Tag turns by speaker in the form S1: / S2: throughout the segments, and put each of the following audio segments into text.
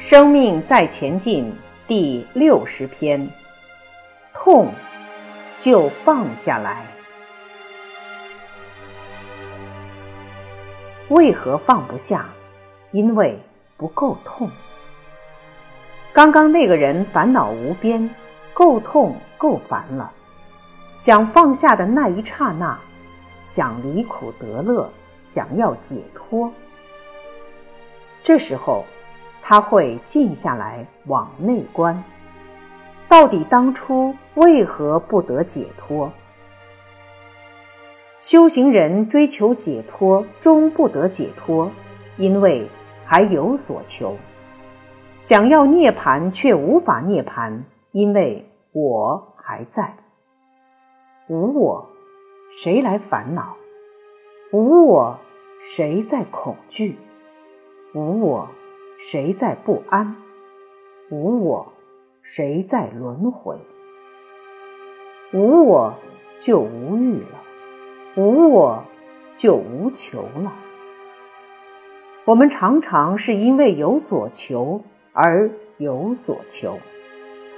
S1: 生命在前进第六十篇。痛就放下来。为何放不下？因为不够痛。刚刚那个人烦恼无边，够痛够烦了。想放下的那一刹那，想离苦得乐，想要解脱。这时候，他会静下来往内观，到底当初为何不得解脱？修行人追求解脱，终不得解脱，因为还有所求。想要涅槃却无法涅槃，因为我还在。无我，谁来烦恼？无我，谁在恐惧？无我，谁在不安？无我，谁在轮回？无我就无欲了，无我就无求了。我们常常是因为有所求。而有所求，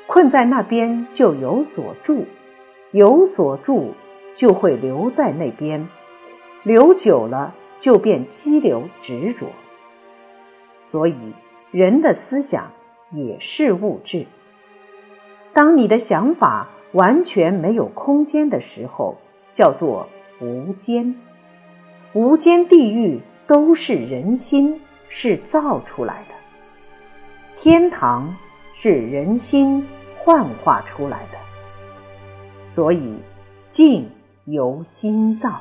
S1: 困在那边就有所住，有所住就会留在那边，留久了就变激流执着。所以，人的思想也是物质。当你的想法完全没有空间的时候，叫做无间。无间地狱都是人心，是造出来的。天堂是人心幻化出来的，所以静由心造。